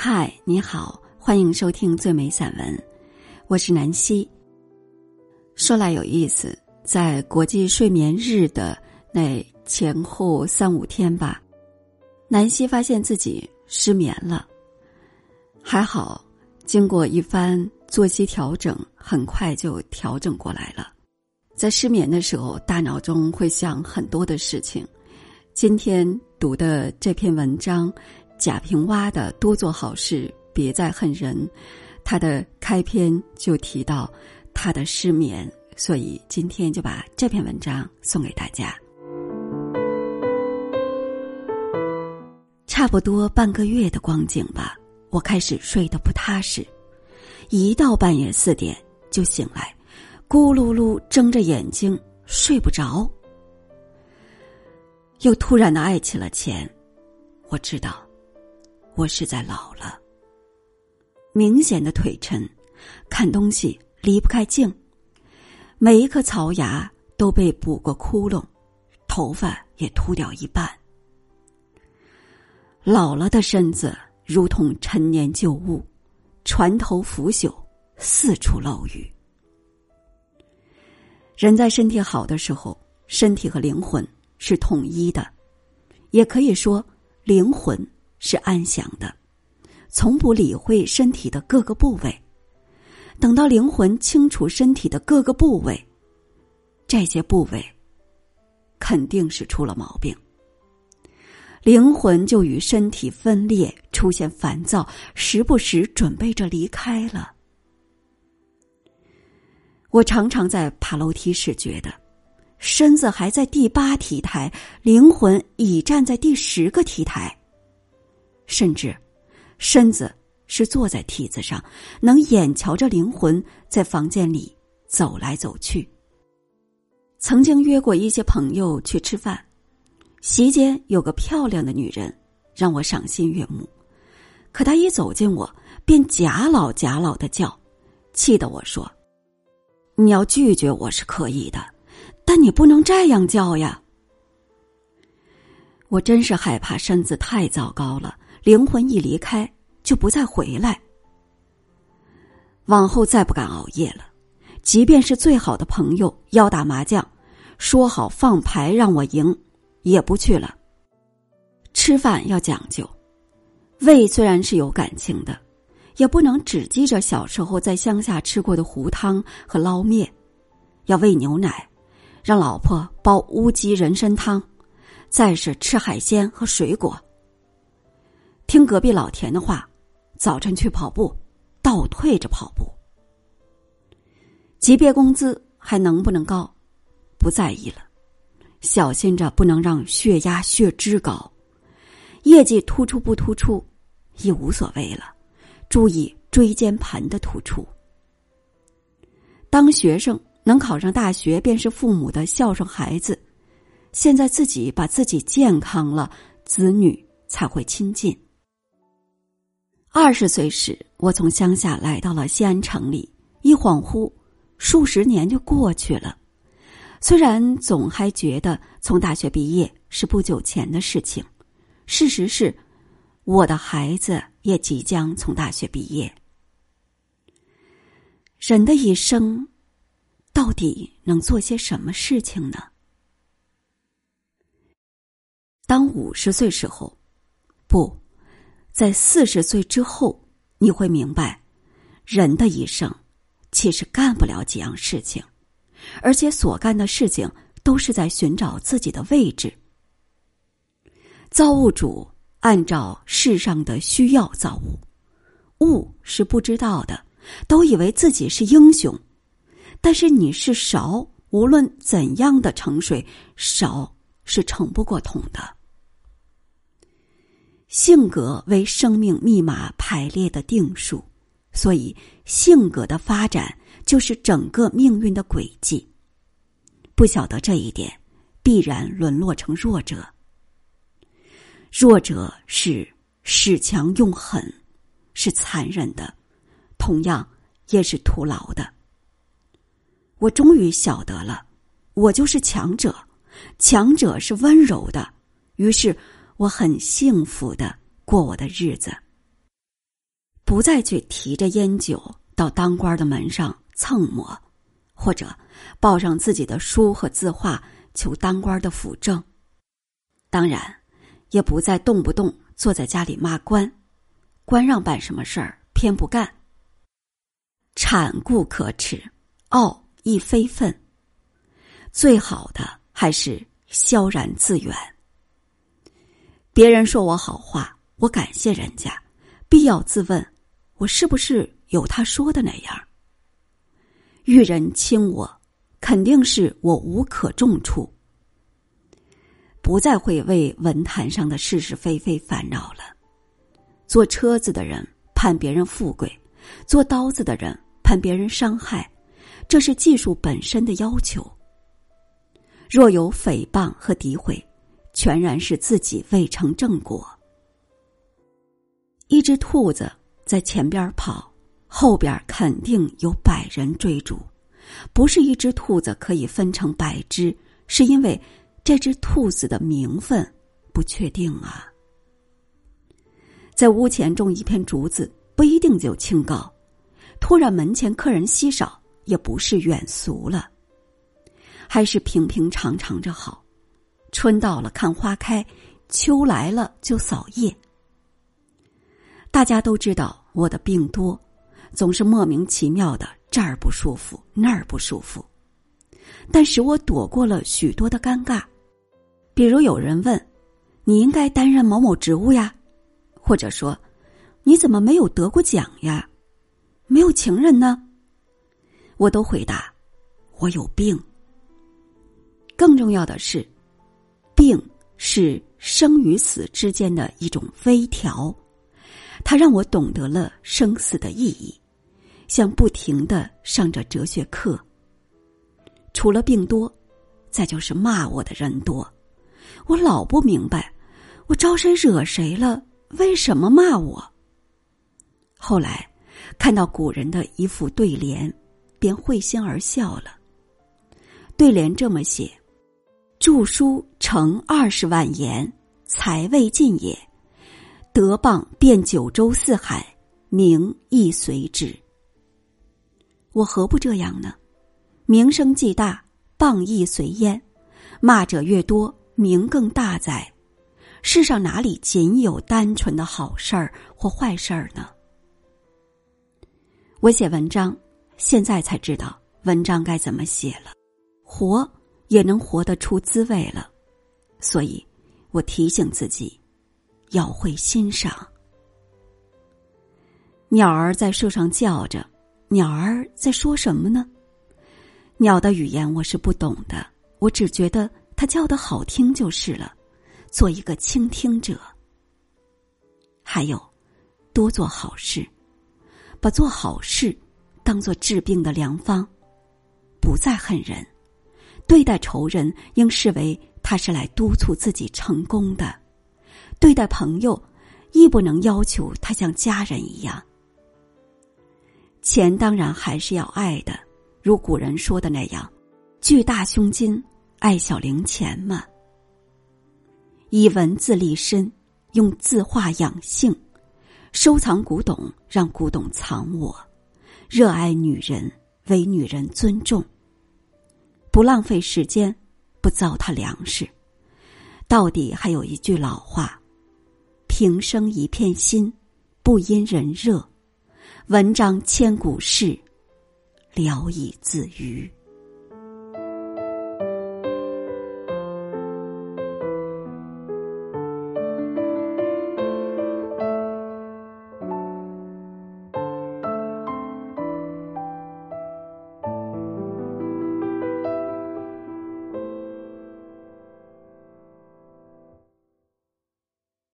嗨，你好，欢迎收听最美散文，我是南希。说来有意思，在国际睡眠日的那前后三五天吧，南希发现自己失眠了。还好，经过一番作息调整，很快就调整过来了。在失眠的时候，大脑中会想很多的事情。今天读的这篇文章。贾平凹的“多做好事，别再恨人”，他的开篇就提到他的失眠，所以今天就把这篇文章送给大家。差不多半个月的光景吧，我开始睡得不踏实，一到半夜四点就醒来，咕噜噜睁着眼睛睡不着，又突然的爱起了钱，我知道。我是在老了，明显的腿沉，看东西离不开镜，每一颗槽牙都被补过窟窿，头发也秃掉一半。老了的身子如同陈年旧物，船头腐朽，四处漏雨。人在身体好的时候，身体和灵魂是统一的，也可以说灵魂。是安详的，从不理会身体的各个部位。等到灵魂清楚身体的各个部位，这些部位肯定是出了毛病。灵魂就与身体分裂，出现烦躁，时不时准备着离开了。我常常在爬楼梯时觉得，身子还在第八梯台，灵魂已站在第十个梯台。甚至，身子是坐在梯子上，能眼瞧着灵魂在房间里走来走去。曾经约过一些朋友去吃饭，席间有个漂亮的女人让我赏心悦目，可她一走近我，便假老假老的叫，气得我说：“你要拒绝我是可以的，但你不能这样叫呀。”我真是害怕身子太糟糕了。灵魂一离开，就不再回来。往后再不敢熬夜了，即便是最好的朋友要打麻将，说好放牌让我赢，也不去了。吃饭要讲究，胃虽然是有感情的，也不能只记着小时候在乡下吃过的糊汤和捞面，要喂牛奶，让老婆煲乌鸡人参汤，再是吃海鲜和水果。听隔壁老田的话，早晨去跑步，倒退着跑步。级别工资还能不能高，不在意了，小心着不能让血压血脂高，业绩突出不突出，已无所谓了，注意椎间盘的突出。当学生能考上大学，便是父母的孝顺孩子。现在自己把自己健康了，子女才会亲近。二十岁时，我从乡下来到了西安城里，一恍惚，数十年就过去了。虽然总还觉得从大学毕业是不久前的事情，事实是，我的孩子也即将从大学毕业。人的一生，到底能做些什么事情呢？当五十岁时候，不。在四十岁之后，你会明白，人的一生其实干不了几样事情，而且所干的事情都是在寻找自己的位置。造物主按照世上的需要造物，物是不知道的，都以为自己是英雄，但是你是勺，无论怎样的盛水，勺是盛不过桶的。性格为生命密码排列的定数，所以性格的发展就是整个命运的轨迹。不晓得这一点，必然沦落成弱者。弱者是恃强用狠，是残忍的，同样也是徒劳的。我终于晓得了，我就是强者，强者是温柔的，于是。我很幸福的过我的日子。不再去提着烟酒到当官的门上蹭摸，或者抱上自己的书和字画求当官的辅政。当然，也不再动不动坐在家里骂官，官让办什么事儿偏不干。产固可耻，傲亦非愤。最好的还是萧然自远。别人说我好话，我感谢人家，必要自问。我是不是有他说的那样？遇人轻我，肯定是我无可重处。不再会为文坛上的是是非非烦恼了。坐车子的人盼别人富贵，做刀子的人盼别人伤害，这是技术本身的要求。若有诽谤和诋毁，全然是自己未成正果。一只兔子。在前边跑，后边肯定有百人追逐。不是一只兔子可以分成百只，是因为这只兔子的名分不确定啊。在屋前种一片竹子，不一定就清高；突然门前客人稀少，也不是远俗了。还是平平常常着好。春到了看花开，秋来了就扫叶。大家都知道我的病多，总是莫名其妙的这儿不舒服那儿不舒服，但使我躲过了许多的尴尬。比如有人问：“你应该担任某某职务呀？”或者说：“你怎么没有得过奖呀？没有情人呢？”我都回答：“我有病。”更重要的是，病是生与死之间的一种微调。他让我懂得了生死的意义，像不停的上着哲学课。除了病多，再就是骂我的人多，我老不明白，我招谁惹谁了？为什么骂我？后来看到古人的一副对联，便会心而笑了。对联这么写：“著书成二十万言，才未尽也。”德谤遍九州四海，名亦随之。我何不这样呢？名声既大，谤亦随焉。骂者越多，名更大哉？世上哪里仅有单纯的好事儿或坏事儿呢？我写文章，现在才知道文章该怎么写了，活也能活得出滋味了。所以我提醒自己。要会欣赏。鸟儿在树上叫着，鸟儿在说什么呢？鸟的语言我是不懂的，我只觉得它叫的好听就是了。做一个倾听者，还有多做好事，把做好事当做治病的良方，不再恨人，对待仇人应视为他是来督促自己成功的。对待朋友，亦不能要求他像家人一样。钱当然还是要爱的，如古人说的那样：“巨大胸襟，爱小零钱嘛。”以文字立身，用字画养性，收藏古董，让古董藏我。热爱女人，为女人尊重，不浪费时间，不糟蹋粮食。到底还有一句老话。平生一片心，不因人热；文章千古事，聊以自娱。